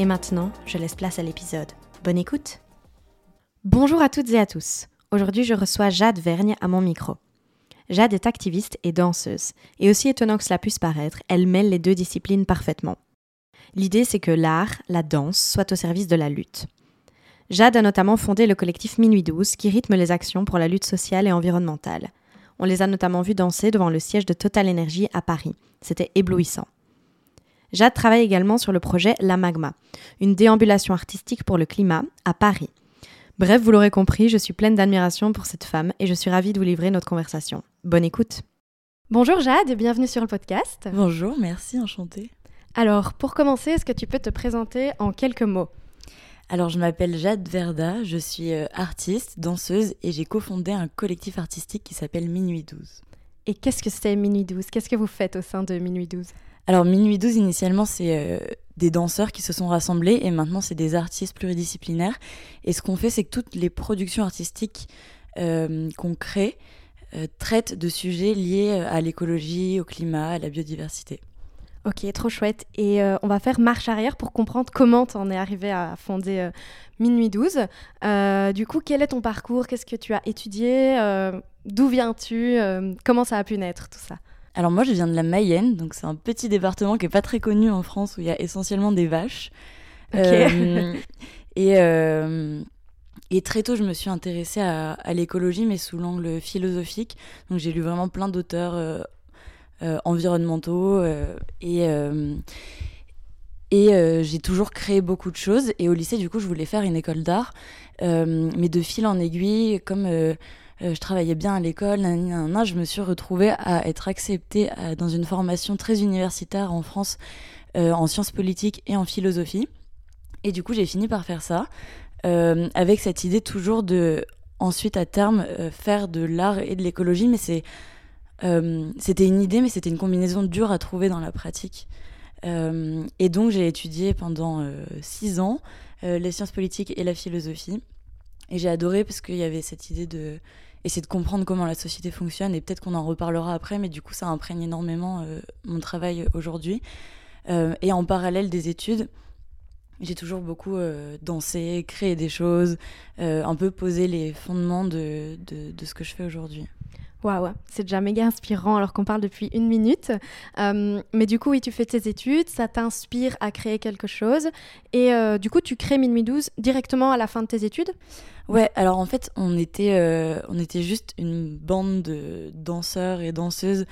Et maintenant, je laisse place à l'épisode. Bonne écoute Bonjour à toutes et à tous. Aujourd'hui, je reçois Jade Vergne à mon micro. Jade est activiste et danseuse, et aussi étonnant que cela puisse paraître, elle mêle les deux disciplines parfaitement. L'idée, c'est que l'art, la danse, soit au service de la lutte. Jade a notamment fondé le collectif Minuit 12 qui rythme les actions pour la lutte sociale et environnementale. On les a notamment vus danser devant le siège de Total Energy à Paris. C'était éblouissant. Jade travaille également sur le projet La Magma, une déambulation artistique pour le climat à Paris. Bref, vous l'aurez compris, je suis pleine d'admiration pour cette femme et je suis ravie de vous livrer notre conversation. Bonne écoute. Bonjour Jade et bienvenue sur le podcast. Bonjour, merci, enchantée. Alors, pour commencer, est-ce que tu peux te présenter en quelques mots? Alors, je m'appelle Jade Verda, je suis euh, artiste, danseuse et j'ai cofondé un collectif artistique qui s'appelle Minuit 12. Et qu'est-ce que c'est Minuit 12 Qu'est-ce que vous faites au sein de Minuit 12 Alors, Minuit 12, initialement, c'est euh, des danseurs qui se sont rassemblés et maintenant, c'est des artistes pluridisciplinaires. Et ce qu'on fait, c'est que toutes les productions artistiques euh, qu'on crée traitent de sujets liés à l'écologie, au climat, à la biodiversité. Ok, trop chouette. Et euh, on va faire marche arrière pour comprendre comment tu en es arrivé à fonder euh, Minuit 12. Euh, du coup, quel est ton parcours? Qu'est-ce que tu as étudié? D'où viens-tu? Comment ça a pu naître tout ça? Alors moi, je viens de la Mayenne, donc c'est un petit département qui est pas très connu en France où il y a essentiellement des vaches. et, et très tôt, je me suis intéressée à, à l'écologie, mais sous l'angle philosophique. Donc j'ai lu vraiment plein d'auteurs euh, environnementaux euh, et euh, et j'ai toujours créé beaucoup de choses. Et au lycée, du coup, je voulais faire une école d'art. mais de fil en aiguille, comme je travaillais bien à l'école, je me suis retrouvée à être acceptée dans une formation très universitaire en France en sciences politiques et en philosophie. Et du coup, j'ai fini par faire ça, avec cette idée toujours de, ensuite, à terme, faire de l'art et de l'écologie. Mais euh, c'était une idée, mais c'était une combinaison dure à trouver dans la pratique. Euh, et donc j'ai étudié pendant euh, six ans les sciences politiques et la philosophie. Et j'ai adoré parce qu'il y avait cette idée de essayer de comprendre comment la société fonctionne. Et peut-être qu'on en reparlera après, mais du coup ça imprègne énormément mon travail aujourd'hui. et en parallèle des études, j'ai toujours beaucoup dansé, créé des choses, un peu posé les fondements de, de, de ce que je fais aujourd'hui. Waouh, c'est déjà méga inspirant alors qu'on parle depuis une minute. Euh, mais du coup, oui, tu fais tes études, ça t'inspire à créer quelque chose. Et euh, du coup, tu crées Minuit 12 directement à la fin de tes études? Ouais, alors en fait, on était, euh, on était juste une bande de danseurs et danseuses.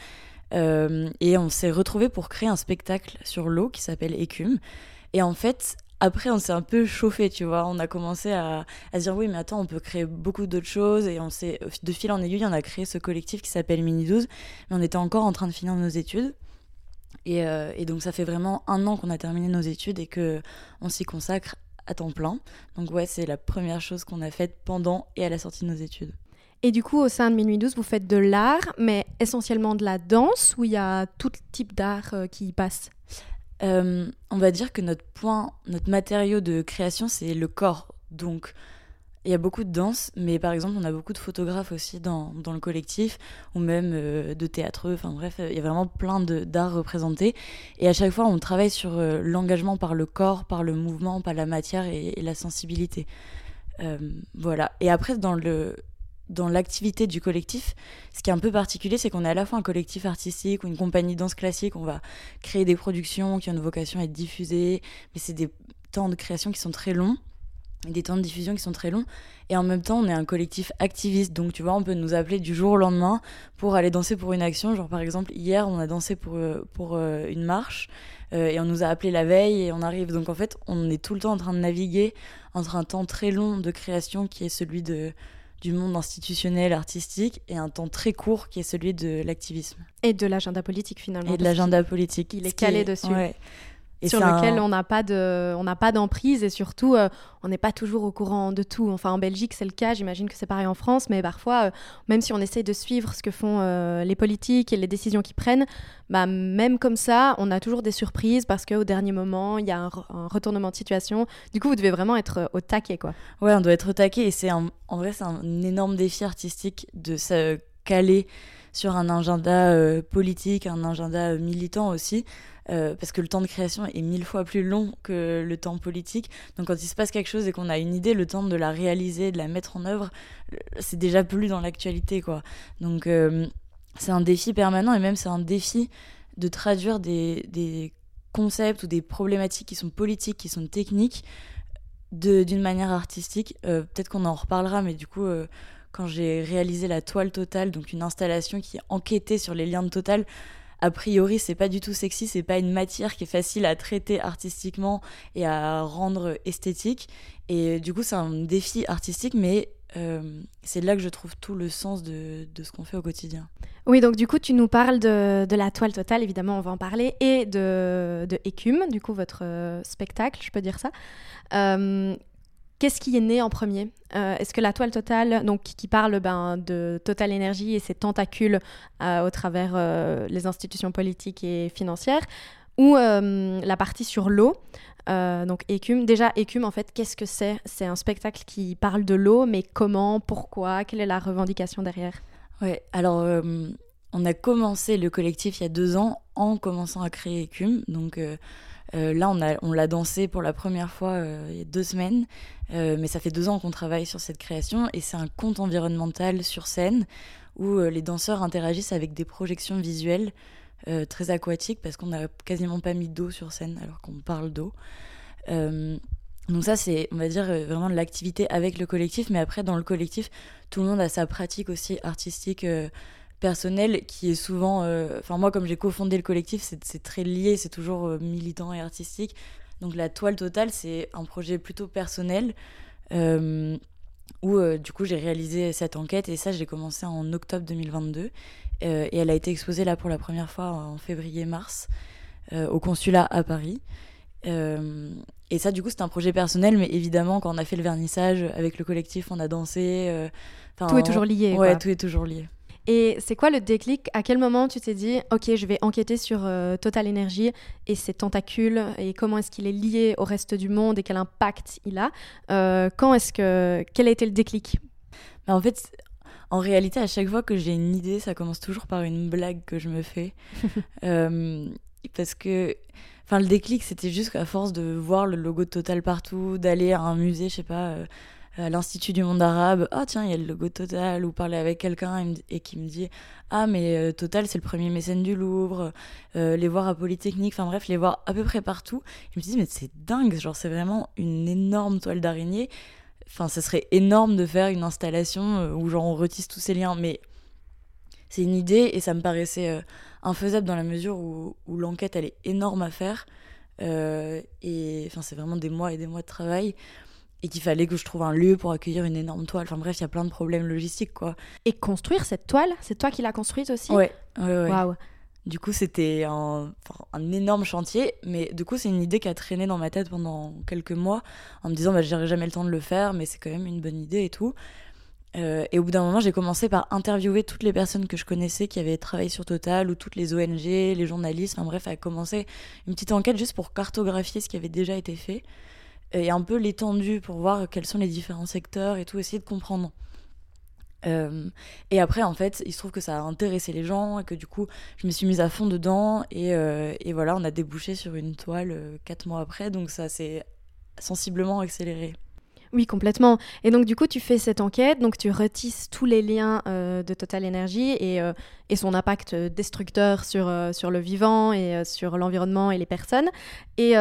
et on s'est retrouvés pour créer un spectacle sur l'eau qui s'appelle Écume. Et en fait, après, on s'est un peu chauffé, tu vois. On a commencé à, à dire, oui, mais attends, on peut créer beaucoup d'autres choses. Et on s'est, de fil en aiguille, on a créé ce collectif qui s'appelle Mini 12. Mais on était encore en train de finir nos études. Et, euh, et donc, ça fait vraiment un an qu'on a terminé nos études et qu'on s'y consacre à temps plein. Donc, ouais, c'est la première chose qu'on a faite pendant et à la sortie de nos études. Et du coup, au sein de Minuit 12, vous faites de l'art, mais essentiellement de la danse, où il y a tout type d'art euh, qui y passe? Euh, on va dire que notre point, notre matériau de création, c'est le corps. Donc, il y a beaucoup de danse, mais par exemple, on a beaucoup de photographes aussi dans, le collectif, ou même euh, de théâtreux. Enfin bref, il y a vraiment plein d'arts représentés. Et à chaque fois, on travaille sur euh, l'engagement par le corps, par le mouvement, par la matière et, et la sensibilité. voilà. Et après, dans le, dans l'activité du collectif, ce qui est un peu particulier, c'est qu'on est à la fois un collectif artistique ou une compagnie danse classique. On va créer des productions qui ont une vocation à être diffusées, mais c'est des temps de création qui sont très longs des temps de diffusion qui sont très longs. Et en même temps, on est un collectif activiste. Donc, tu vois, on peut nous appeler du jour au lendemain pour aller danser pour une action. Genre, par exemple, hier, on a dansé pour, euh, pour euh, une marche euh, et on nous a appelé la veille et on arrive. Donc, en fait, on est tout le temps en train de naviguer entre un temps très long de création qui est celui de du monde institutionnel, artistique, et un temps très court qui est celui de l'activisme. Et de l'agenda politique finalement. Et de l'agenda politique. Il est calé dessus. Sur lequel on n'a pas de, on n'a pas d'emprise et surtout euh, on n'est pas toujours au courant de tout. Enfin en Belgique c'est le cas, j'imagine que c'est pareil en France, mais parfois euh, même si on essaye de suivre ce que font euh, les politiques et les décisions qu'ils prennent, bah même comme ça on a toujours des surprises parce qu'au dernier moment il y a un, retournement de situation. Du coup vous devez vraiment être au taquet quoi. Ouais on doit être au taquet et c'est en vrai c'est un énorme défi artistique de se caler sur un agenda politique, un agenda militant aussi. Euh, parce que le temps de création est mille fois plus long que le temps politique. Donc quand il se passe quelque chose et qu'on a une idée, le temps de la réaliser, de la mettre en œuvre, c'est déjà plus dans l'actualité, quoi. Donc euh, c'est un défi permanent et même c'est un défi de traduire des, concepts ou des problématiques qui sont politiques, qui sont techniques, d'une manière artistique. Euh, peut-être qu'on en reparlera, mais du coup quand j'ai réalisé la toile totale, donc une installation qui enquêtait sur les liens de total, a priori, c'est pas du tout sexy, c'est pas une matière qui est facile à traiter artistiquement et à rendre esthétique. Et du coup, c'est un défi artistique, mais euh, c'est là que je trouve tout le sens de, ce qu'on fait au quotidien. Oui, donc du coup, tu nous parles de, la toile totale, évidemment, on va en parler, et de, de Écume, du coup, votre euh, spectacle, je peux dire ça. Euh, Qu'est-ce qui est né en premier? Euh, Est-ce que la toile totale, donc qui parle ben, de Total Énergie et ses tentacules euh, au travers euh, les institutions politiques et financières, ou la partie sur l'eau, donc Écume? Déjà, Écume, en fait, qu'est-ce que c'est? C'est un spectacle qui parle de l'eau, mais comment, pourquoi, quelle est la revendication derrière? Ouais, alors on a commencé le collectif il y a deux ans en commençant à créer Écume, donc euh, là, on, l'a dansé pour la première fois euh, il y a deux semaines, euh, mais ça fait deux ans qu'on travaille sur cette création et c'est un conte environnemental sur scène où les danseurs interagissent avec des projections visuelles très aquatiques parce qu'on n'a quasiment pas mis d'eau sur scène alors qu'on parle d'eau. donc ça, c'est, on va dire, vraiment de l'activité avec le collectif, mais après, dans le collectif, tout le monde a sa pratique aussi artistique personnel qui est souvent. Euh, enfin, moi, comme j'ai cofondé le collectif, c'est très lié, c'est toujours euh, militant et artistique. Donc, la toile totale, c'est un projet plutôt personnel. Euh, où du coup j'ai réalisé cette enquête et ça j'ai commencé en octobre 2022 et elle a été exposée là pour la première fois en février-mars au consulat à Paris. et ça du coup c'est un projet personnel mais évidemment quand on a fait le vernissage avec le collectif on a dansé. tout est toujours lié. Ouais, tout est toujours lié. Et c'est quoi le déclic? À quel moment tu t'es dit, ok, je vais enquêter sur euh, Total Energy et ses tentacules et comment est-ce qu'il est lié au reste du monde et quel impact il a? Euh, Quand est-ce que quel a été le déclic? Bah, En fait, en réalité, à chaque fois que j'ai une idée, ça commence toujours par une blague que je me fais, euh, parce que. Enfin, le déclic, c'était juste qu'à force de voir le logo de Total partout, d'aller à un musée, je sais pas, à l'Institut du monde arabe, ah tiens, il y a le logo Total, ou parler avec quelqu'un et, qui me dit, ah mais euh, Total c'est le premier mécène du Louvre, euh, les voir à Polytechnique, enfin bref, les voir à peu près partout. Je me dis, mais c'est dingue, genre c'est vraiment une énorme toile d'araignée. Enfin, ce serait énorme de faire une installation euh, où genre on retisse tous ces liens, mais c'est une idée et ça me paraissait infaisable dans la mesure où, l'enquête elle est énorme à faire. et enfin, c'est vraiment des mois et des mois de travail et qu'il fallait que je trouve un lieu pour accueillir une énorme toile. Enfin bref, il y a plein de problèmes logistiques quoi. Et construire cette toile, c'est toi qui l'as construite aussi? Ouais, ouais, ouais. Du coup, c'était un, un, énorme chantier, mais du coup, c'est une idée qui a traîné dans ma tête pendant quelques mois en me disant bah, j'aurais jamais le temps de le faire, mais c'est quand même une bonne idée et tout. Euh, et au bout d'un moment, j'ai commencé par interviewer toutes les personnes que je connaissais qui avaient travaillé sur Total, ou toutes les ONG, les journalistes, enfin bref, à commencer une petite enquête juste pour cartographier ce qui avait déjà été fait et un peu l'étendue pour voir quels sont les différents secteurs et tout, essayer de comprendre. Euh, et après, en fait, il se trouve que ça a intéressé les gens et que du coup, je me suis mise à fond dedans et, euh, et voilà, on a débouché sur une toile euh, quatre mois après, donc ça s'est sensiblement accéléré. Oui, complètement. Et donc, du coup, tu fais cette enquête, donc tu retisses tous les liens de Total Energy et, et, son impact destructeur sur, sur le vivant et sur l'environnement et les personnes. Et,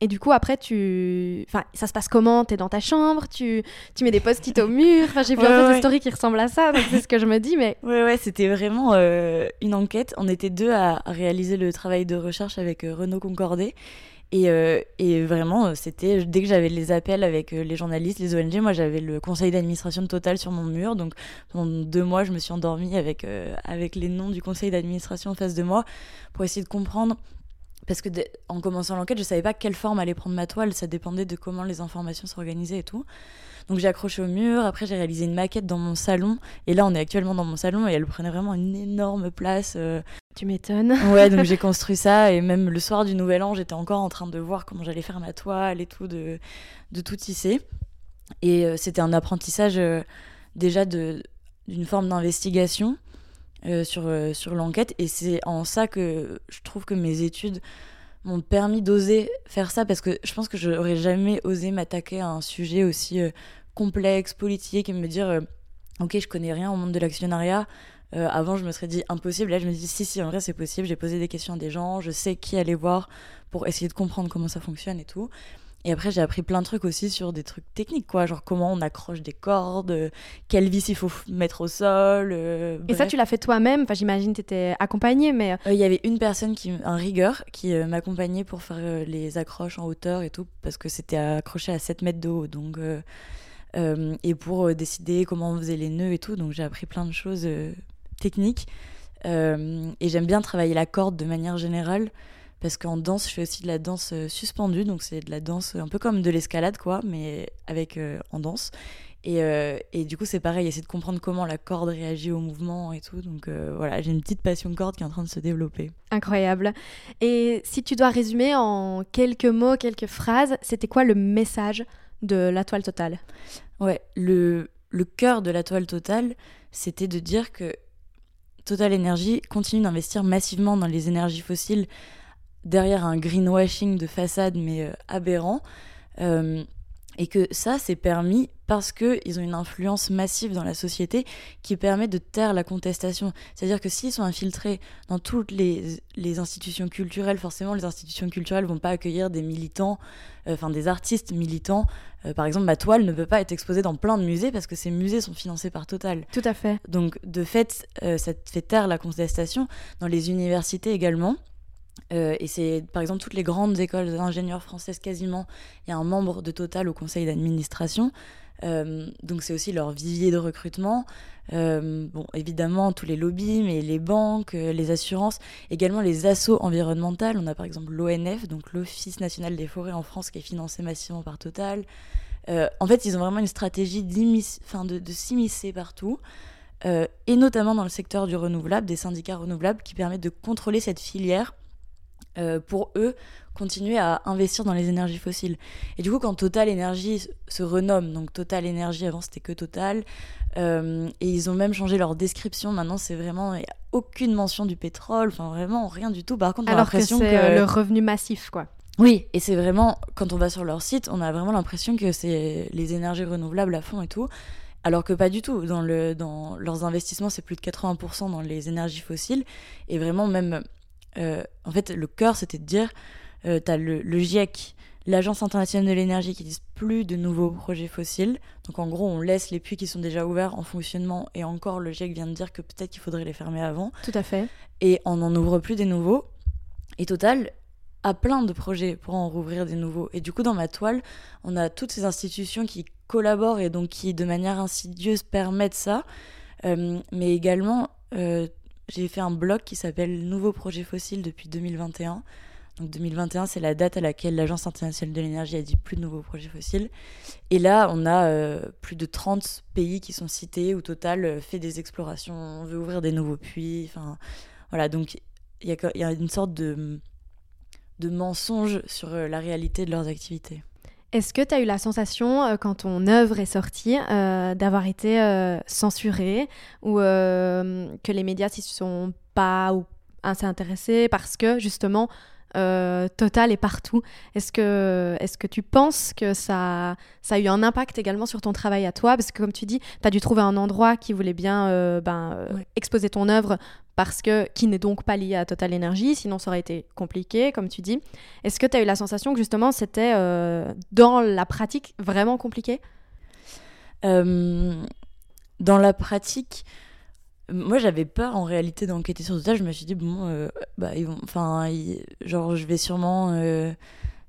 et du coup, après, tu... Enfin, ça se passe comment? T'es dans ta chambre Tu, tu mets des post-it au mur Enfin, j'ai vu un peu de story qui ressemble à ça, donc c'est ce que je me dis, mais... Ouais, ouais, c'était vraiment euh, une enquête. On était deux à, réaliser le travail de recherche avec euh, Renaud Concordet. Et, euh, et vraiment, c'était dès que j'avais les appels avec les journalistes, les ONG, moi j'avais le conseil d'administration de Total sur mon mur. Donc pendant deux mois, je me suis endormie avec, avec les noms du conseil d'administration en face de moi pour essayer de comprendre parce que en commençant l'enquête, je savais pas quelle forme allait prendre ma toile, ça dépendait de comment les informations s'organisaient et tout. Donc j'ai accroché au mur, après j'ai réalisé une maquette dans mon salon, et là on est actuellement dans mon salon et elle prenait vraiment une énorme place. Euh. Tu m'étonnes. Ouais, donc j'ai construit ça, et même le soir du Nouvel An, j'étais encore en train de voir comment j'allais faire ma toile et tout, de, de tout tisser. Et euh, c'était un apprentissage euh, déjà d'une forme d'investigation. Sur, sur l'enquête. Et c'est en ça que je trouve que mes études m'ont permis d'oser faire ça parce que je pense que je n'aurais jamais osé m'attaquer à un sujet aussi euh, complexe, politique et me dire euh, ok je connais rien au monde de l'actionnariat. Euh, avant je me serais dit impossible, là je me dis si si en vrai c'est possible, j'ai posé des questions à des gens, je sais qui aller voir pour essayer de comprendre comment ça fonctionne et tout. Et après, j'ai appris plein de trucs aussi sur des trucs techniques, quoi. Genre comment on accroche des cordes, euh, quelle vis il faut mettre au sol. Euh, et ça, tu l'as fait toi-même Enfin, j'imagine que tu étais accompagnée, mais. Euh, il y avait une personne, qui, un rigueur, qui m'accompagnait pour faire les accroches en hauteur et tout, parce que c'était accroché à 7 mètres de haut. Donc. et pour décider comment on faisait les nœuds et tout. Donc, j'ai appris plein de choses techniques. et j'aime bien travailler la corde de manière générale parce qu'en danse, je fais aussi de la danse euh, suspendue, donc c'est de la danse un peu comme de l'escalade, quoi, mais avec euh, en danse. Et, euh, et, du coup, c'est pareil, essayer de comprendre comment la corde réagit au mouvement et tout. Donc voilà, j'ai une petite passion corde qui est en train de se développer. Incroyable. Et si tu dois résumer en quelques mots, quelques phrases, c'était quoi le message de la toile totale? Ouais, le, le cœur de la toile totale, c'était de dire que Total Energy continue d'investir massivement dans les énergies fossiles derrière un greenwashing de façade mais euh, aberrant. Euh, et que ça, c'est permis parce qu'ils ont une influence massive dans la société qui permet de taire la contestation. C'est-à-dire que s'ils sont infiltrés dans toutes les, les, institutions culturelles, forcément, les institutions culturelles vont pas accueillir des militants, euh, enfin des artistes militants. par exemple, ma toile ne peut pas être exposée dans plein de musées parce que ces musées sont financés par Total. Tout à fait. Donc, de fait, ça fait taire la contestation. Dans les universités également, euh, et c'est par exemple toutes les grandes écoles d'ingénieurs françaises quasiment, il y a un membre de Total au conseil d'administration. Euh, donc c'est aussi leur vivier de recrutement. Euh, bon, évidemment, tous les lobbies, mais les banques, les assurances, également les assos environnementales. On a par exemple l'ONF, donc l'Office national des forêts en France, qui est financé massivement par Total. en fait, ils ont vraiment une stratégie de, de s'immiscer partout. et notamment dans le secteur du renouvelable, des syndicats renouvelables qui permettent de contrôler cette filière euh, pour eux continuer à investir dans les énergies fossiles. Et du coup, quand Total Energy se renomme, donc Total Energy, avant c'était que Total, euh, et ils ont même changé leur description, maintenant c'est vraiment, il n'y a aucune mention du pétrole, enfin vraiment rien du tout. Par contre, Alors que c'est euh, le revenu massif, quoi. Oui, et c'est vraiment, quand on va sur leur site, on a vraiment l'impression que c'est les énergies renouvelables à fond et tout. Alors que pas du tout. Dans, le, dans leurs investissements, c'est plus de 80% dans les énergies fossiles. Et vraiment, même euh, en fait, le cœur, c'était de dire, euh, tu as le, GIEC, l'Agence internationale de l'énergie, qui disent plus de nouveaux projets fossiles. Donc en gros, on laisse les puits qui sont déjà ouverts en fonctionnement. Et encore, le GIEC vient de dire que peut-être qu'il faudrait les fermer avant. Tout à fait. Et on n'en ouvre plus des nouveaux. Et Total a plein de projets pour en rouvrir des nouveaux. Et du coup, dans ma toile, on a toutes ces institutions qui collaborent et donc qui, de manière insidieuse, permettent ça. Euh, mais également, j'ai fait un blog qui s'appelle Nouveau projet fossile depuis 2021. Donc 2021, c'est la date à laquelle l'Agence internationale de l'énergie a dit plus de nouveaux projets fossiles. Et là, on a euh, plus de 30 pays qui sont cités, où Total euh, fait des explorations, on veut ouvrir des nouveaux puits. Enfin, voilà, donc il y, y, a une sorte de, de mensonge sur euh, la réalité de leurs activités. Est-ce que tu as eu la sensation, euh, quand ton œuvre est sortie, euh, d'avoir été euh, censurée ou que les médias s'y sont pas ou assez intéressés parce que justement Total est partout? Est-ce que, est que tu penses que ça, ça a eu un impact également sur ton travail à toi? Parce que comme tu dis, tu as dû trouver un endroit qui voulait bien ben, exposer ton œuvre parce que qui n'est donc pas lié à Total Energy, sinon ça aurait été compliqué, comme tu dis. Est-ce que tu as eu la sensation que justement c'était euh, dans la pratique vraiment compliqué? Euh, Dans la pratique, moi j'avais peur en réalité d'enquêter sur Total. Je me suis dit bon, euh, bah ils vont, enfin, genre je vais sûrement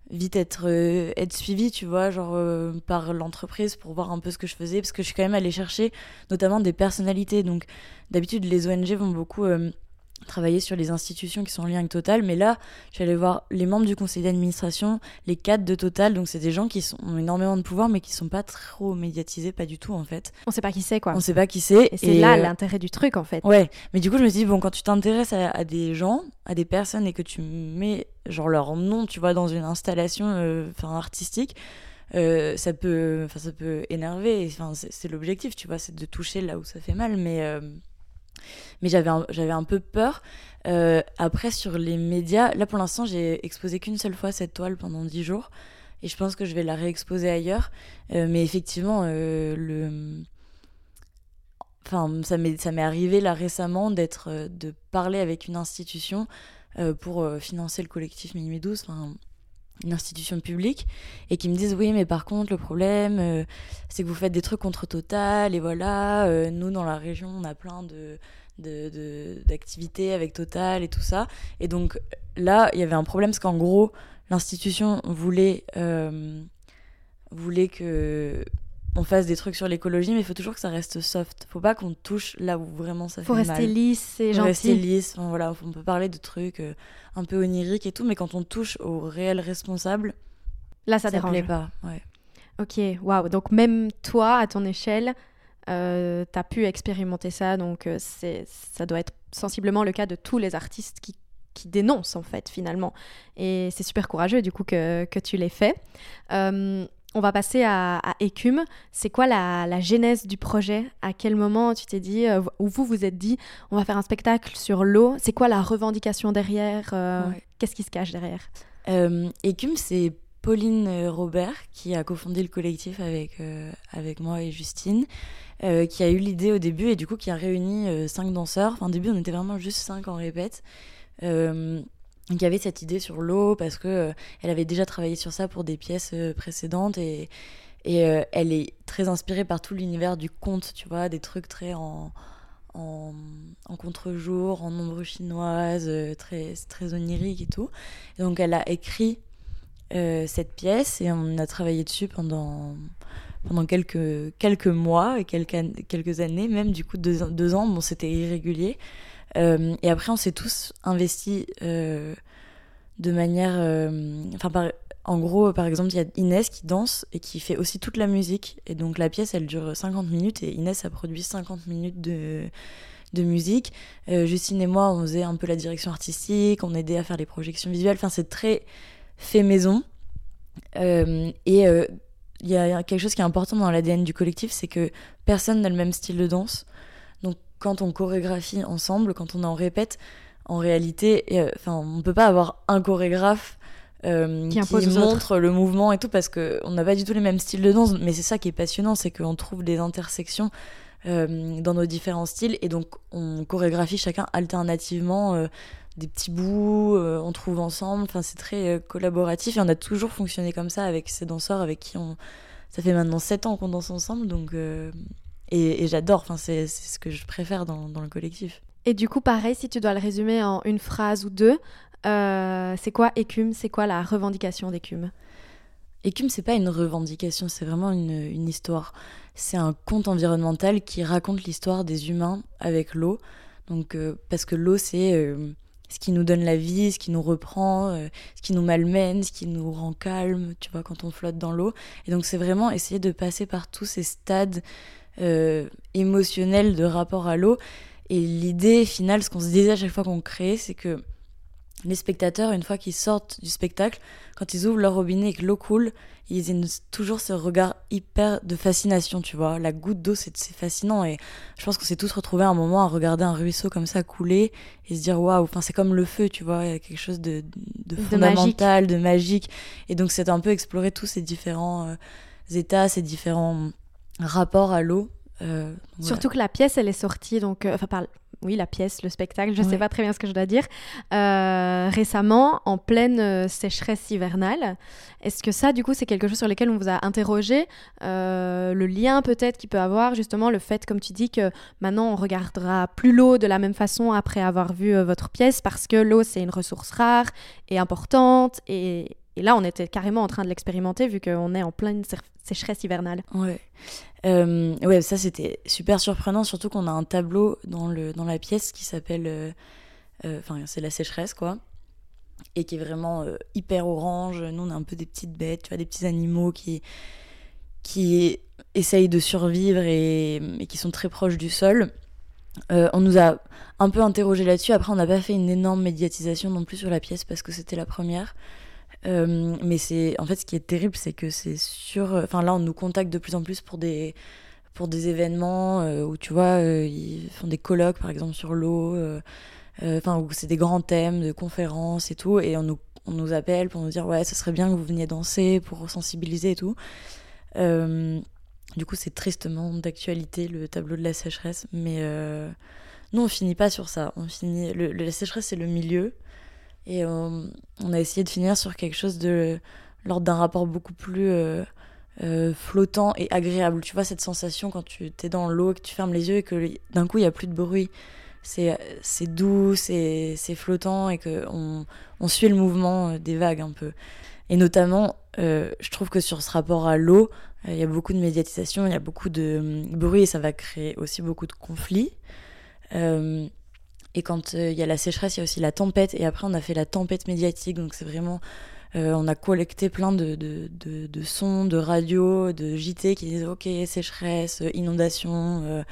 vite être, euh, être suivi tu vois, genre euh, par l'entreprise pour voir un peu ce que je faisais, parce que je suis quand même allée chercher notamment des personnalités. Donc d'habitude, les ONG vont beaucoup euh, travailler sur les institutions qui sont en lien avec Total. Mais là, j'allais voir les membres du conseil d'administration, les cadres de Total. Donc, c'est des gens qui sont, ont énormément de pouvoir, mais qui sont pas trop médiatisés, pas du tout, en fait. On sait pas qui c'est, quoi. On sait pas qui c'est. Et c'est là l'intérêt du truc, en fait. Ouais. Mais du coup, je me suis dit, bon, quand tu t'intéresses à, des gens, à des personnes, et que tu mets, genre, leur nom, tu vois, dans une installation euh, artistique, euh, ça peut ça peut énerver c'est l'objectif tu vois c'est de toucher là où ça fait mal mais euh, mais j'avais un, un peu peur. Euh, après, sur les médias, là pour l'instant, j'ai exposé qu'une seule fois cette toile pendant 10 jours. Et je pense que je vais la réexposer ailleurs. Mais effectivement, le... enfin, ça, m'est, ça m'est arrivé là récemment d'être, de parler avec une institution pour financer le collectif Minuit 12. Enfin, une institution publique et qui me disent oui mais par contre le problème c'est que vous faites des trucs contre Total et voilà nous dans la région on a plein de d'activités avec Total et tout ça. Et donc là, il y avait un problème parce qu'en gros, l'institution voulait, euh, voulait que on fasse des trucs sur l'écologie, mais il faut toujours que ça reste soft. Faut pas qu'on touche là où vraiment ça faut fait mal. Faut rester lisse et gentil. Rester lisse. voilà, on peut parler de trucs euh, un peu oniriques et tout, mais quand on touche aux réels responsables, là ça, ça dérange. plaît pas. Ouais. Ok, waouh. Donc même toi, à ton échelle, euh, tu as pu expérimenter ça, donc euh, c'est, ça doit être sensiblement le cas de tous les artistes qui, qui dénoncent en fait finalement. Et c'est super courageux du coup que, que tu l'aies fait. Euh, on va passer à, à Écume. C'est quoi la, la, genèse du projet? À quel moment tu t'es dit, ou vous vous êtes dit, on va faire un spectacle sur l'eau? C'est quoi la revendication derrière Qu'est-ce qui se cache derrière? Écume, c'est Pauline Robert qui a cofondé le collectif avec, avec moi et Justine. Euh, qui a eu l'idée au début et du coup qui a réuni euh, cinq danseurs. Enfin, au début, on était vraiment juste cinq en répète. Euh, qui avait cette idée sur l'eau parce que euh, elle avait déjà travaillé sur ça pour des pièces précédentes et, et elle est très inspirée par tout l'univers du conte, tu vois, des trucs très en, en, contre-jour, en ombre chinoise, très, très onirique et tout. Donc elle a écrit cette pièce et on a travaillé dessus pendant pendant quelques, quelques mois et quelques, quelques années, même du coup deux, deux ans, bon c'était irrégulier. Euh, et après on s'est tous investis euh, de manière... Euh, enfin par, en gros, par exemple, il y a Inès qui danse et qui fait aussi toute la musique. Et donc la pièce, elle dure 50 minutes et Inès a produit 50 minutes de, de musique. Justine et moi, on faisait un peu la direction artistique, on aidait à faire les projections visuelles. Enfin, c'est très fait maison. et il y a quelque chose qui est important dans l'ADN du collectif, c'est que personne n'a le même style de danse. Quand on chorégraphie ensemble, quand on en répète, en réalité, euh, enfin, on peut pas avoir un chorégraphe euh, qui, montre le mouvement et tout parce que on n'a pas du tout les mêmes styles de danse. Mais c'est ça qui est passionnant, c'est qu'on trouve des intersections euh, dans nos différents styles et donc on chorégraphie chacun alternativement des petits bouts, on trouve ensemble. Enfin, c'est très collaboratif et on a toujours fonctionné comme ça avec ces danseurs avec qui on. Ça fait maintenant 7 ans qu'on danse ensemble, donc. Euh, et, j'adore, enfin, c'est ce que je préfère dans, dans, le collectif. Et du coup, pareil, si tu dois le résumer en une phrase ou deux, c'est quoi écume C'est quoi la revendication d'écume? Écume, c'est pas une revendication, c'est vraiment une, une histoire. C'est un conte environnemental qui raconte l'histoire des humains avec l'eau. Donc, parce que l'eau, c'est ce qui nous donne la vie, ce qui nous reprend, euh, ce qui nous malmène, ce qui nous rend calme, tu vois, quand on flotte dans l'eau. Et donc c'est vraiment essayer de passer par tous ces stades euh, émotionnels de rapport à l'eau. Et l'idée finale, ce qu'on se disait à chaque fois qu'on crée, c'est que les spectateurs, une fois qu'ils sortent du spectacle, quand ils ouvrent leur robinet et que l'eau coule, ils ont toujours ce regard hyper de fascination, tu vois. La goutte d'eau, c'est fascinant. Et je pense qu'on s'est tous retrouvés à un moment à regarder un ruisseau comme ça couler et se dire waouh, enfin, c'est comme le feu, tu vois. Il y a quelque chose de, de, fondamental, de magique. Et donc, c'est un peu explorer tous ces différents euh, états, ces différents rapports à l'eau. Euh, Surtout que la pièce, elle est sortie, donc, euh, enfin, par oui, la pièce, le spectacle, je ne sais pas très bien ce que je dois dire, euh, récemment, en pleine sécheresse hivernale. Est-ce que ça, du coup, c'est quelque chose sur lequel on vous a interrogé Le lien peut-être qu'il peut avoir, justement, le fait, comme tu dis, que maintenant on regardera plus l'eau de la même façon après avoir vu votre pièce, parce que l'eau, c'est une ressource rare et importante. Et, et là, on était carrément en train de l'expérimenter, vu qu'on est en pleine sécheresse hivernale. Ouais. Euh, ouais, ça c'était super surprenant, surtout qu'on a un tableau dans, le, dans la pièce qui s'appelle euh, Enfin, c'est la sécheresse, quoi. Et qui est vraiment hyper orange. Nous, on a un peu des petites bêtes, tu vois, des petits animaux qui, qui essayent de survivre et, qui sont très proches du sol. on nous a un peu interrogé là-dessus. Après, on n'a pas fait une énorme médiatisation non plus sur la pièce parce que c'était la première. Euh, mais c'est en fait ce qui est terrible, c'est que c'est sur. Enfin là, on nous contacte de plus en plus pour des pour des événements euh, où tu vois, euh, ils font des colloques par exemple sur l'eau, enfin où c'est des grands thèmes de conférences et tout, et on nous on nous appelle pour nous dire ouais, ce serait bien que vous veniez danser pour sensibiliser et tout. du coup, c'est tristement d'actualité le tableau de la sécheresse, mais nous on finit pas sur ça. On finit la sécheresse c'est le milieu. Et euh, on a essayé de finir sur quelque chose de l'ordre d'un rapport beaucoup plus euh, euh, flottant et agréable. Tu vois, cette sensation quand tu es dans l'eau que tu fermes les yeux et que d'un coup, il n'y a plus de bruit. C'est doux, c'est flottant et qu'on on suit le mouvement des vagues un peu. Et notamment, je trouve que sur ce rapport à l'eau, il y a beaucoup de médiatisation, il y a beaucoup de bruit et ça va créer aussi beaucoup de conflits. Et quand euh, il y a la sécheresse, il y a aussi la tempête. Et après, on a fait la tempête médiatique. Donc, c'est vraiment. Euh, on a collecté plein de, de, de, sons, de radios, de JT qui disent Ok, sécheresse, inondation,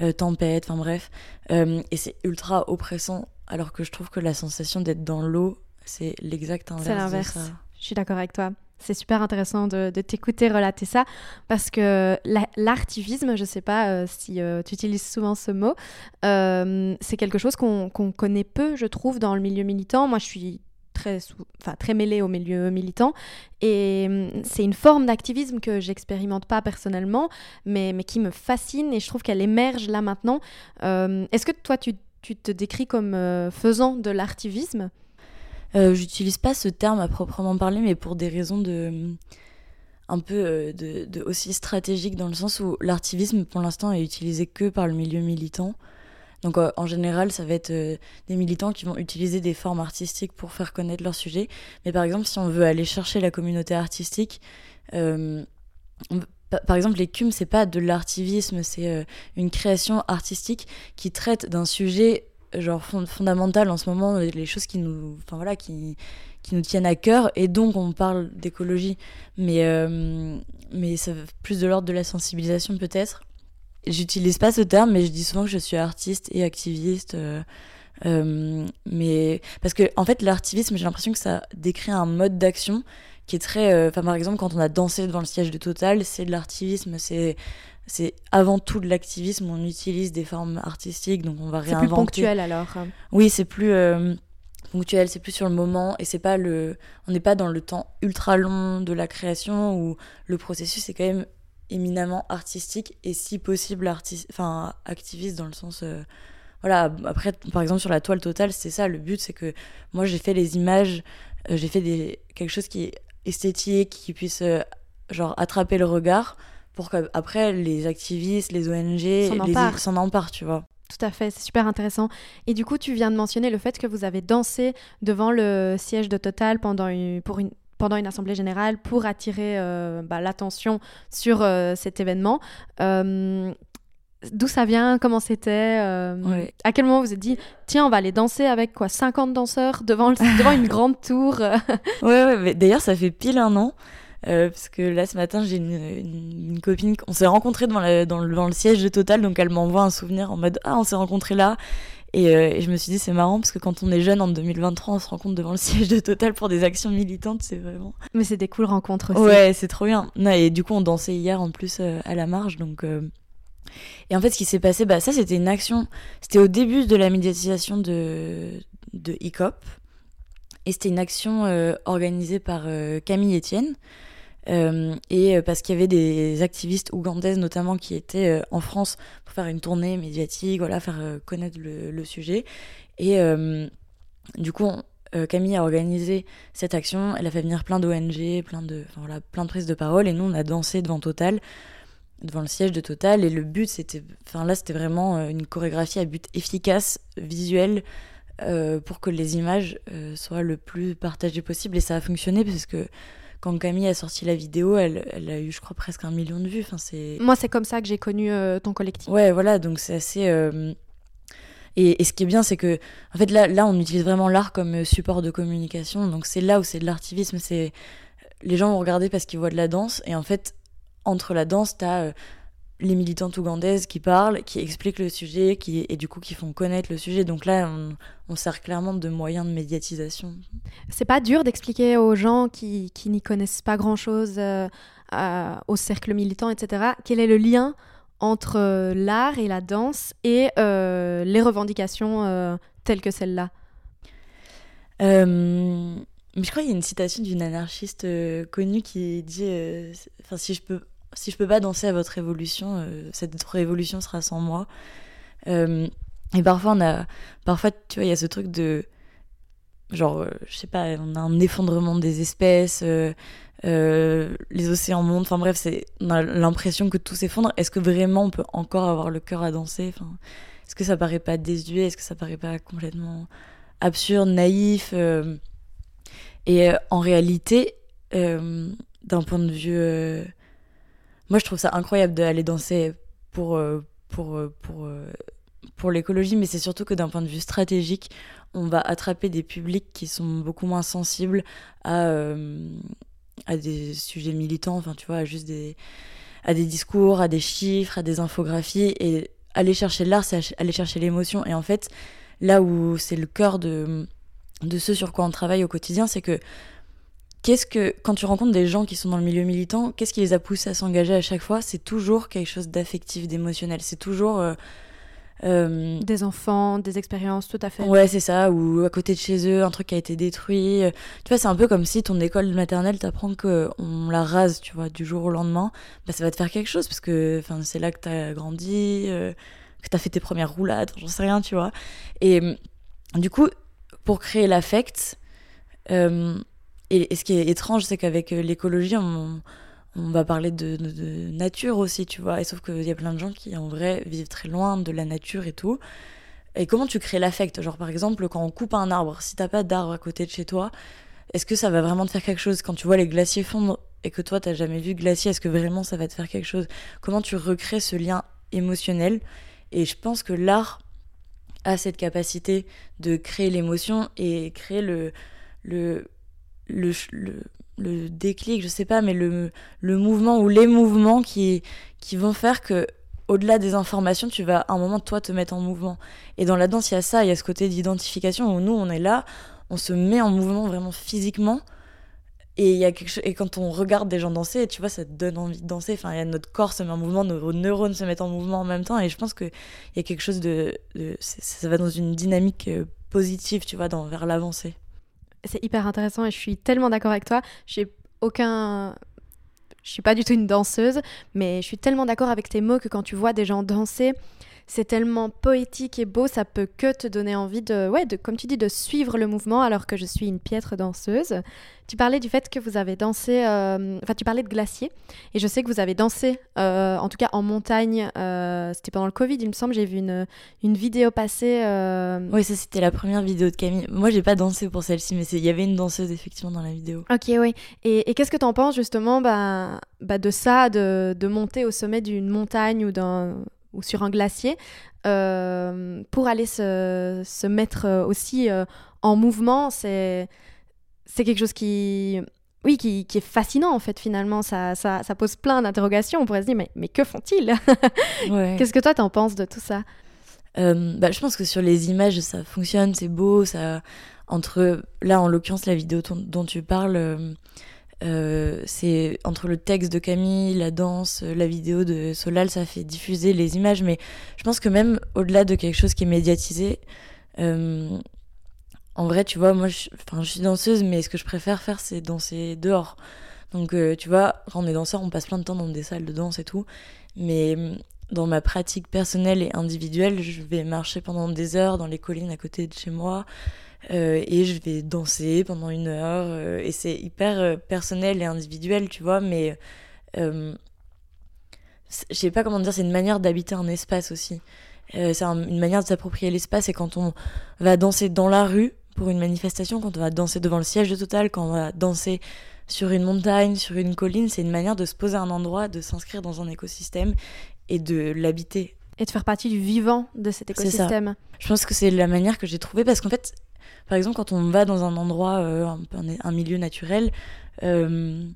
euh, tempête, enfin bref. et c'est ultra oppressant. Alors que je trouve que la sensation d'être dans l'eau, c'est l'exact inverse. C'est l'inverse. Je suis d'accord avec toi. C'est super intéressant de, t'écouter relater ça parce que l'artivisme, je ne sais pas euh, si euh, tu utilises souvent ce mot, euh, c'est quelque chose qu'on connaît peu, je trouve, dans le milieu militant. Moi, je suis très, enfin, très mêlée au milieu militant et hum, c'est une forme d'activisme que j'expérimente pas personnellement, mais, qui me fascine et je trouve qu'elle émerge là maintenant. Est-ce que toi, tu, tu, te décris comme faisant de l'artivisme? Euh, j'utilise pas ce terme à proprement parler, mais pour des raisons de un peu euh, de, aussi stratégique dans le sens où l'artivisme pour l'instant est utilisé que par le milieu militant. Donc euh, en général, ça va être des militants qui vont utiliser des formes artistiques pour faire connaître leur sujet. Mais par exemple, si on veut aller chercher la communauté artistique, par exemple, l'écume, c'est pas de l'artivisme, c'est une création artistique qui traite d'un sujet genre fondamentales en ce moment, les choses qui nous, enfin voilà, qui, qui nous tiennent à cœur, et donc on parle d'écologie, mais euh, mais ça plus de l'ordre de la sensibilisation peut-être. J'utilise pas ce terme, mais je dis souvent que je suis artiste et activiste. Euh, euh, mais parce que en fait l'artivisme j'ai l'impression que ça décrit un mode d'action qui est très enfin par exemple quand on a dansé devant le siège de Total c'est de l'artivisme c'est c'est avant tout de l'activisme. On utilise des formes artistiques, donc on va réinventer. C'est plus ponctuel alors. Oui, c'est plus euh, ponctuel, c'est plus sur le moment et c'est pas le. On n'est pas dans le temps ultra long de la création où le processus est quand même éminemment artistique et si possible artiste, enfin activiste dans le sens. Euh, voilà. Après, par exemple sur la toile totale, c'est ça. Le but, c'est que moi j'ai fait les images, euh, j'ai fait des quelque chose qui est esthétique, qui puisse genre attraper le regard pour qu'après les activistes, les ONG s'en emparent. tu vois. Tout à fait, c'est super intéressant. Et du coup, tu viens de mentionner le fait que vous avez dansé devant le siège de Total pendant une, pour une, pendant une assemblée générale pour attirer euh, bah, l'attention sur euh, cet événement. Euh, d'où ça vient Comment c'était À quel moment vous êtes dit tiens on va aller danser avec quoi 50 danseurs devant, devant une grande tour Ouais, ouais d'ailleurs ça fait pile un an. Euh, parce que là, ce matin, j'ai une, copine, on s'est rencontrés devant, dans, le, dans, le, siège de Total, donc elle m'envoie un souvenir en mode Ah, on s'est rencontrés là. Euh, et, je me suis dit, c'est marrant parce que quand on est jeune en 2023, on se rencontre devant le siège de Total pour des actions militantes, c'est vraiment. Mais c'est des cool rencontres aussi. Ouais, c'est trop bien. et du coup, on dansait hier en plus euh, à la marge, donc. Et en fait, ce qui s'est passé, bah, ça, c'était une action. C'était au début de la médiatisation de, de ICOP. Et c'était une action organisée par Camille Etienne, euh, et euh, parce qu'il y avait des activistes ougandaises notamment qui étaient euh, en France pour faire une tournée médiatique, voilà, faire connaître le, sujet. Et du coup, Camille a organisé cette action. Elle a fait venir plein d'ONG, plein voilà, plein de prises de parole. Et nous, on a dansé devant Total, devant le siège de Total. Et le but, c'était, enfin là, c'était vraiment une chorégraphie à but efficace, visuel. pour que les images soient le plus partagées possible et ça a fonctionné parce que quand Camille a sorti la vidéo, elle, elle a eu, je crois, presque un million de vues. Enfin, c'est... Moi, c'est comme ça que j'ai connu euh, ton collectif. Ouais, voilà, donc c'est assez. Euh, Et, ce qui est bien, c'est que, en fait, là, là, on utilise vraiment l'art comme support de communication. Donc, c'est là où c'est de l'artivisme. C'est les gens vont regarder parce qu'ils voient de la danse. Et en fait, entre la danse, t'as as les militantes ougandaises qui parlent, qui expliquent le sujet, qui, et du coup qui font connaître le sujet. Donc là, on, sert clairement de moyen de médiatisation. C'est pas dur d'expliquer aux gens qui, qui n'y connaissent pas grand-chose euh, au cercle militant, etc., quel est le lien entre euh, l'art et la danse et euh, les revendications telles que celle-là je crois qu'il y a une citation d'une anarchiste connue qui dit, enfin si je peux si je peux pas danser à votre révolution, euh, cette révolution sera sans moi. Euh, et parfois, on a, parfois, tu vois, il y a ce truc de, genre, euh, je sais pas, on a un effondrement des espèces, les océans montent, enfin bref, c'est, on a l'impression que tout s'effondre. Est-ce que vraiment on peut encore avoir le cœur à danser? Est-ce que ça paraît pas désuet? Est-ce que ça paraît pas complètement absurde, naïf Et en réalité, d'un point de vue moi, je trouve ça incroyable d'aller danser pour, euh, pour, euh, pour, euh, pour l'écologie, mais c'est surtout que d'un point de vue stratégique, on va attraper des publics qui sont beaucoup moins sensibles à, à des sujets militants, enfin, tu vois, à juste des, à des discours, à des chiffres, à des infographies. Et aller chercher l'art, c'est aller chercher l'émotion. Et en fait, là où c'est le cœur de, de ce sur quoi on travaille au quotidien, c'est que Qu'est-ce que, quand tu rencontres des gens qui sont dans le milieu militant, qu'est-ce qui les a poussés à s'engager à chaque fois? C'est toujours quelque chose d'affectif, d'émotionnel. C'est toujours. Euh, euh, des enfants, des expériences, tout à fait. Ouais, c'est ça. Ou à côté de chez eux, un truc qui a été détruit. Tu vois, c'est un peu comme si ton école maternelle t'apprend qu'on la rase, tu vois, du jour au lendemain. Bah, ça va te faire quelque chose parce que c'est là que t'as grandi, euh, que t'as fait tes premières roulades, j'en sais rien, tu vois. Et du coup, pour créer l'affect, et, ce qui est étrange, c'est qu'avec euh, l'écologie, on, va parler de, nature aussi, tu vois. Et sauf qu'il y a plein de gens qui, en vrai, vivent très loin de la nature et tout. Et comment tu crées l'affect? Genre, par exemple, quand on coupe un arbre, si t'as pas d'arbre à côté de chez toi, est-ce que ça va vraiment te faire quelque chose? Quand tu vois les glaciers fondre et que toi, t'as jamais vu glacier, est-ce que vraiment ça va te faire quelque chose? Comment tu recrées ce lien émotionnel? Et je pense que l'art a cette capacité de créer l'émotion et créer le, le, le, le, déclic, je sais pas, mais le, le mouvement ou les mouvements qui, qui vont faire que au-delà des informations, tu vas à un moment toi te mettre en mouvement. Et dans la danse, il y a ça, il y a ce côté d'identification où nous on est là, on se met en mouvement vraiment physiquement. Et il y a quelque et quand on regarde des gens danser, tu vois, ça te donne envie de danser. Enfin, y a notre corps se met en mouvement, nos neurones se mettent en mouvement en même temps. Et je pense qu'il y a quelque chose de, de ça va dans une dynamique euh, positive, tu vois, dans, vers l'avancée c'est hyper intéressant et je suis tellement d'accord avec toi. J'ai aucun. Je suis pas du tout une danseuse, mais je suis tellement d'accord avec tes mots que quand tu vois des gens danser, c'est tellement poétique et beau, ça peut que te donner envie de, ouais, de, comme tu dis, de suivre le mouvement alors que je suis une piètre danseuse. Tu parlais du fait que vous avez dansé, euh, enfin tu parlais de glacier, et je sais que vous avez dansé, euh, en tout cas en montagne, euh, c'était pendant le Covid, il me semble, j'ai vu une, une vidéo passer. Oui, ça c'était la première vidéo de Camille. Moi j'ai pas dansé pour celle-ci, mais il y avait une danseuse effectivement dans la vidéo. Ok, oui. Et, et qu'est-ce que tu en penses justement bah, bah de ça, de, de monter au sommet d'une montagne ou d'un ou sur un glacier euh, pour aller se, se mettre euh, aussi euh, en mouvement. C'est, c'est quelque chose qui, oui, qui, qui, est fascinant en fait finalement. Ça, ça, ça pose plein d'interrogations. On pourrait se dire mais, mais que font-ils Qu'est-ce que toi t'en penses de tout ça? Bah, Je pense que sur les images ça fonctionne, c'est beau. Ça, entre, là en l'occurrence la vidéo dont tu parles euh, c'est entre le texte de Camille, la danse, la vidéo de Solal, ça fait diffuser les images. Mais je pense que même au-delà de quelque chose qui est médiatisé, euh, en vrai, tu vois, moi, je, je suis danseuse, mais ce que je préfère faire, c'est danser dehors. Donc, euh, tu vois, quand on est danseur, on passe plein de temps dans des salles de danse et tout. Mais dans ma pratique personnelle et individuelle, je vais marcher pendant des heures dans les collines à côté de chez moi. Euh, et je vais danser pendant une heure. Euh, et c'est hyper euh, personnel et individuel, tu vois, mais je sais pas comment dire, c'est une manière d'habiter un espace aussi. c'est une manière de s'approprier l'espace. Et quand on va danser dans la rue pour une manifestation, quand on va danser devant le siège de Total, quand on va danser sur une montagne, sur une colline, c'est une manière de se poser à un endroit, de s'inscrire dans un écosystème et de l'habiter Et de faire partie du vivant de cet écosystème. Je pense que c'est la manière que j'ai trouvée parce qu'en fait, par exemple, quand on va dans un endroit, euh, un, milieu naturel, euh,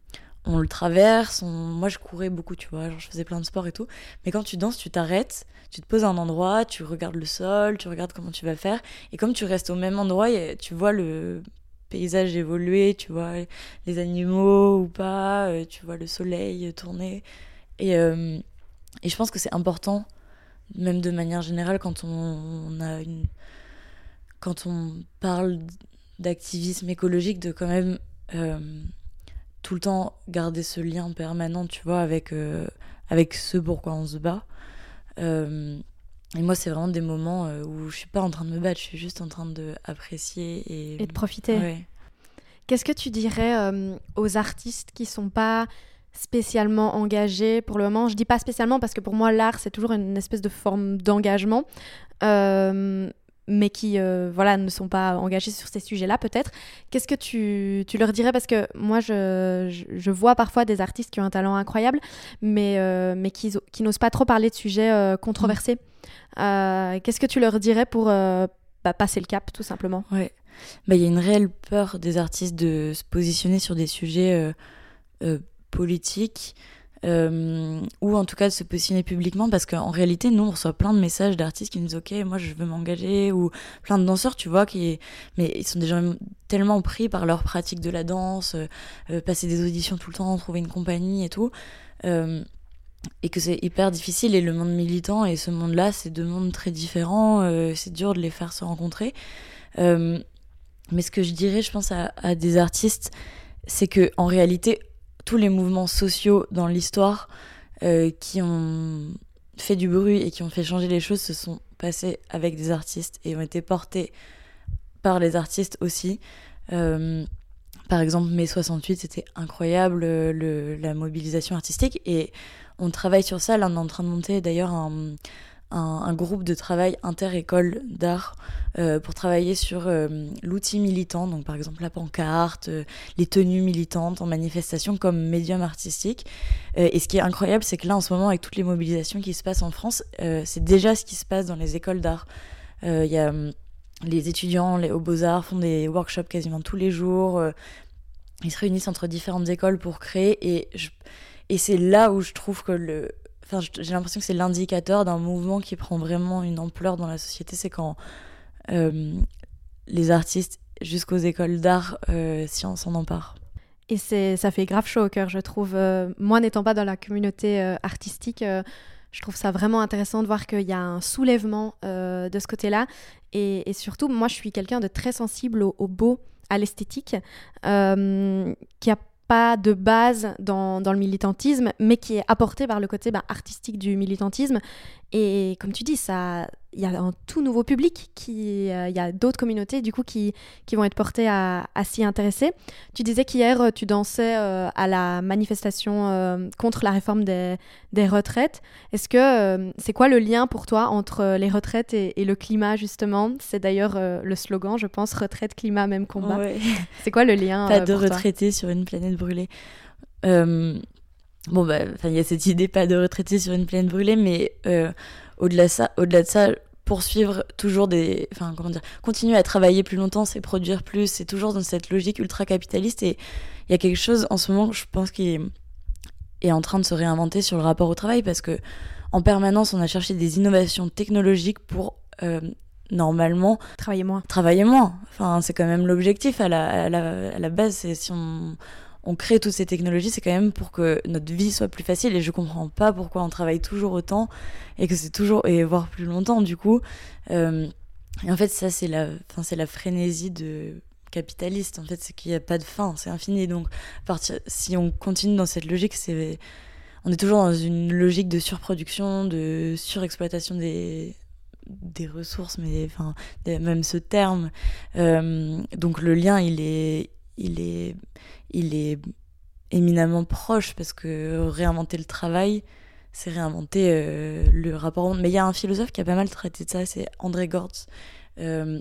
on le traverse. Moi, je courais beaucoup, tu vois, je faisais plein de sports et tout. Mais quand tu danses, tu t'arrêtes, tu te poses à un endroit, tu regardes le sol, tu regardes comment tu vas faire. Et comme tu restes au même endroit, tu vois le paysage évoluer, tu vois les animaux ou pas, euh, tu vois le soleil tourner. Et, et je pense que c'est important, même de manière générale, quand on a une quand on parle d'activisme écologique, de quand même euh, tout le temps garder ce lien permanent, tu vois, avec, euh, avec ce pourquoi on se bat. Euh, et moi, c'est vraiment des moments où je suis pas en train de me battre, je suis juste en train d'apprécier et... et de profiter. Qu'est-ce que tu dirais aux artistes qui sont pas spécialement engagés pour le moment? Je dis pas spécialement parce que pour moi, l'art, c'est toujours une espèce de forme d'engagement mais qui euh, voilà, ne sont pas engagés sur ces sujets-là peut-être. Qu'est-ce que tu, tu, leur dirais? Parce que moi, je, je, vois parfois des artistes qui ont un talent incroyable, mais, euh, mais qui, qui n'osent pas trop parler de sujets euh, controversés. Qu'est-ce que tu leur dirais pour bah, passer le cap, tout simplement? Ouais. Bah, il y a une réelle peur des artistes de se positionner sur des sujets politiques. Euh, ou en tout cas de se positionner publiquement parce qu'en réalité nous on reçoit plein de messages d'artistes qui nous disent ok moi je veux m'engager ou plein de danseurs tu vois qui mais ils sont déjà tellement pris par leur pratique de la danse euh, euh, passer des auditions tout le temps trouver une compagnie et tout et que c'est hyper difficile et le monde militant et ce monde là c'est deux mondes très différents c'est dur de les faire se rencontrer. Mais ce que je dirais je pense à, à des artistes c'est que en réalité tous les mouvements sociaux dans l'histoire euh, qui ont fait du bruit et qui ont fait changer les choses se sont passés avec des artistes et ont été portés par les artistes aussi. Euh, par exemple, mai 68, c'était incroyable le, la mobilisation artistique et on travaille sur ça. Là, on est en train de monter d'ailleurs un, un, groupe de travail inter-école d'art euh, pour travailler sur euh, l'outil militant, donc par exemple la pancarte, euh, les tenues militantes en manifestation comme médium artistique. et ce qui est incroyable, c'est que là en ce moment, avec toutes les mobilisations qui se passent en France, c'est déjà ce qui se passe dans les écoles d'art. Il y a les étudiants les, aux beaux-arts font des workshops quasiment tous les jours. ils se réunissent entre différentes écoles pour créer et, et c'est là où je trouve que le, j'ai l'impression que c'est l'indicateur d'un mouvement qui prend vraiment une ampleur dans la société. C'est quand euh, les artistes jusqu'aux écoles d'art euh, s'en emparent. Et ça fait grave chaud au cœur, je trouve. Euh, moi, n'étant pas dans la communauté euh, artistique, je trouve ça vraiment intéressant de voir qu'il y a un soulèvement de ce côté-là. Et, et, surtout, moi, je suis quelqu'un de très sensible au, au beau, à l'esthétique, qui a pas de base dans, dans, le militantisme, mais qui est apporté par le côté bah, artistique du militantisme. Et comme tu dis, ça, il y a un tout nouveau public, qui, euh, il y a d'autres communautés du coup qui, qui vont être portées à, à s'y intéresser. Tu disais qu'hier euh, tu dansais euh, à la manifestation contre la réforme des, des retraites. Est-ce que c'est quoi le lien pour toi entre les retraites et, le climat justement? C'est d'ailleurs le slogan, je pense, retraite, climat, même combat. C'est quoi le lien Pas de retraités sur une planète brûlée. Bon, bah, il y a cette idée pas de retraités sur une planète brûlée, mais au-delà ça, au-delà de ça, poursuivre toujours des, enfin comment dire, continuer à travailler plus longtemps, c'est produire plus, c'est toujours dans cette logique ultra capitaliste et il y a quelque chose en ce moment, je pense, qui est, en train de se réinventer sur le rapport au travail parce que en permanence, on a cherché des innovations technologiques pour euh, normalement travailler moins. Travailler moins. Enfin, c'est quand même l'objectif à la, à la, à la base. C'est si on on crée toutes ces technologies, c'est quand même pour que notre vie soit plus facile. Et je comprends pas pourquoi on travaille toujours autant et que c'est toujours et voire plus longtemps du coup. Euh, et en fait, ça c'est la, c'est la frénésie de capitaliste. En fait, c'est qu'il n'y a pas de fin, c'est infini. Donc, partir, si on continue dans cette logique, c'est on est toujours dans une logique de surproduction, de surexploitation des des ressources, mais enfin même ce terme. Euh, donc le lien, il est il est, il est éminemment proche parce que réinventer le travail, c'est réinventer euh, le rapport au monde. Mais il y a un philosophe qui a pas mal traité de ça, c'est André Gortz, euh,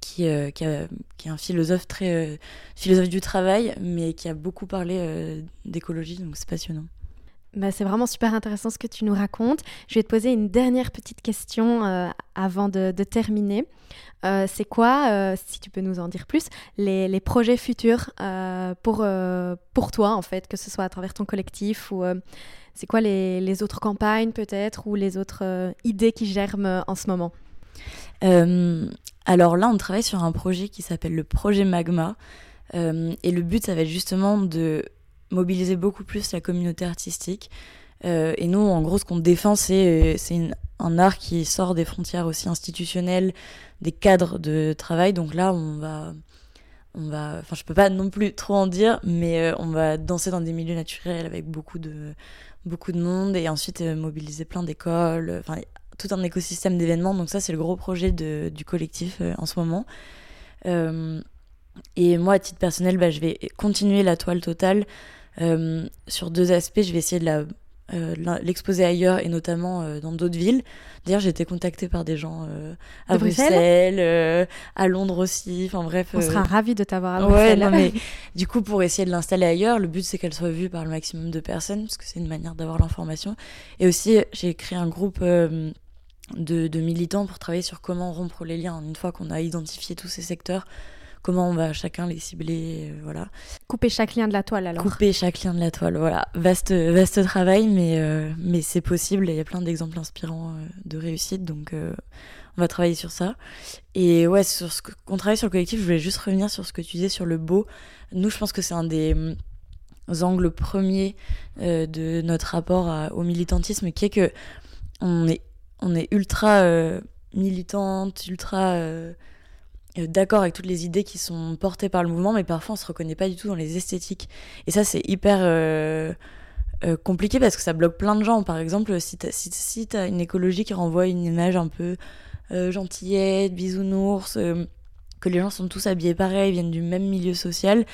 qui, euh, qui, est un philosophe très philosophe du travail, mais qui a beaucoup parlé d'écologie, donc c'est passionnant. Bah, c'est vraiment super intéressant ce que tu nous racontes. Je vais te poser une dernière petite question euh, avant de, terminer. Euh, c'est quoi, euh, si tu peux nous en dire plus, les, projets futurs pour, pour toi, en fait, que ce soit à travers ton collectif ou c'est quoi les, les, autres campagnes peut-être ou les autres idées qui germent en ce moment? Alors là, on travaille sur un projet qui s'appelle le projet Magma. et le but, ça va être justement de mobiliser beaucoup plus la communauté artistique. Euh, et nous, en gros, ce qu'on défend, c'est un art qui sort des frontières aussi institutionnelles, des cadres de travail. Donc là, on va, on va, enfin, je peux pas non plus trop en dire, mais euh, on va danser dans des milieux naturels avec beaucoup de, beaucoup de monde et ensuite euh, mobiliser plein d'écoles, enfin, tout un écosystème d'événements. Donc ça, c'est le gros projet du collectif en ce moment. et moi, à titre personnel, bah, je vais continuer la toile totale. Euh, sur deux aspects, je vais essayer de euh, l'exposer ailleurs et notamment euh, dans d'autres villes. D'ailleurs, j'ai été contactée par des gens à Bruxelles, à Londres aussi. Enfin bref. On sera ravis de t'avoir à Bruxelles. Ouais, mais du coup, pour essayer de l'installer ailleurs, le but c'est qu'elle soit vue par le maximum de personnes, parce que c'est une manière d'avoir l'information. Et aussi, j'ai créé un groupe de, de, militants pour travailler sur comment rompre les liens une fois qu'on a identifié tous ces secteurs comment on va chacun les cibler, euh, voilà. Couper chaque lien de la toile alors. Couper chaque lien de la toile, voilà. Vaste, vaste travail, mais, euh, mais c'est possible il y a plein d'exemples inspirants euh, de réussite, donc on va travailler sur ça. Et ouais, sur ce qu'on travaille sur le collectif, je voulais juste revenir sur ce que tu disais sur le beau. Nous, je pense que c'est un des mm, angles premiers de notre rapport au militantisme, qui est que on est, on est ultra militante, ultra d'accord avec toutes les idées qui sont portées par le mouvement, mais parfois on se reconnaît pas du tout dans les esthétiques. Et ça, c'est hyper euh, euh, compliqué parce que ça bloque plein de gens. Par exemple, si tu si, as une écologie qui renvoie une image un peu gentillette, bisounours, que les gens sont tous habillés pareil, viennent du même milieu social,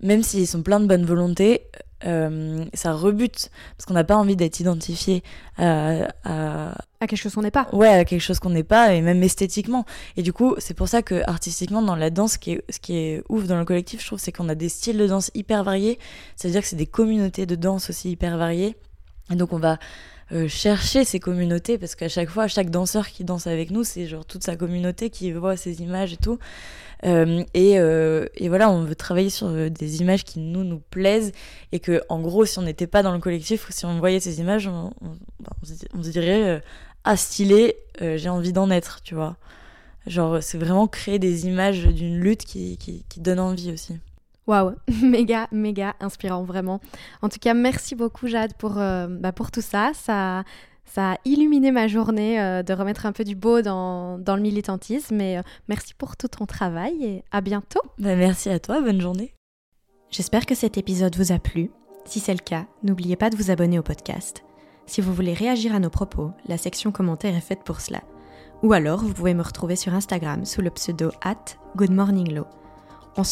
même s'ils sont pleins de bonne volonté, euh, ça rebute parce qu'on n'a pas envie d'être identifié à, à, quelque chose qu'on n'est pas. Ouais, à quelque chose qu'on n'est pas et même esthétiquement. Et du coup, c'est pour ça que artistiquement dans la danse, ce qui est, ce qui est ouf dans le collectif, je trouve, c'est qu'on a des styles de danse hyper variés. C'est-à-dire que c'est des communautés de danse aussi hyper variées. Et donc on va euh, chercher ces communautés parce qu'à chaque fois, chaque danseur qui danse avec nous, c'est genre toute sa communauté qui voit ces images et tout. Euh, et, euh, et, voilà, on veut travailler sur des images qui nous nous plaisent et que, en gros, si on n'était pas dans le collectif si on voyait ces images, on, se dirait ah stylé, j'ai envie d'en être, tu vois. Genre, c'est vraiment créer des images d'une lutte qui, qui, qui donne envie aussi. Waouh, méga, méga inspirant, vraiment. En tout cas, merci beaucoup, Jade, pour, euh, bah, pour tout ça. ça. Ça a illuminé ma journée euh, de remettre un peu du beau dans, dans le militantisme. Et euh, merci pour tout ton travail et à bientôt. Bah, merci à toi, bonne journée. J'espère que cet épisode vous a plu. Si c'est le cas, n'oubliez pas de vous abonner au podcast. Si vous voulez réagir à nos propos, la section commentaires est faite pour cela. Ou alors, vous pouvez me retrouver sur Instagram sous le pseudo at goodmorninglow. On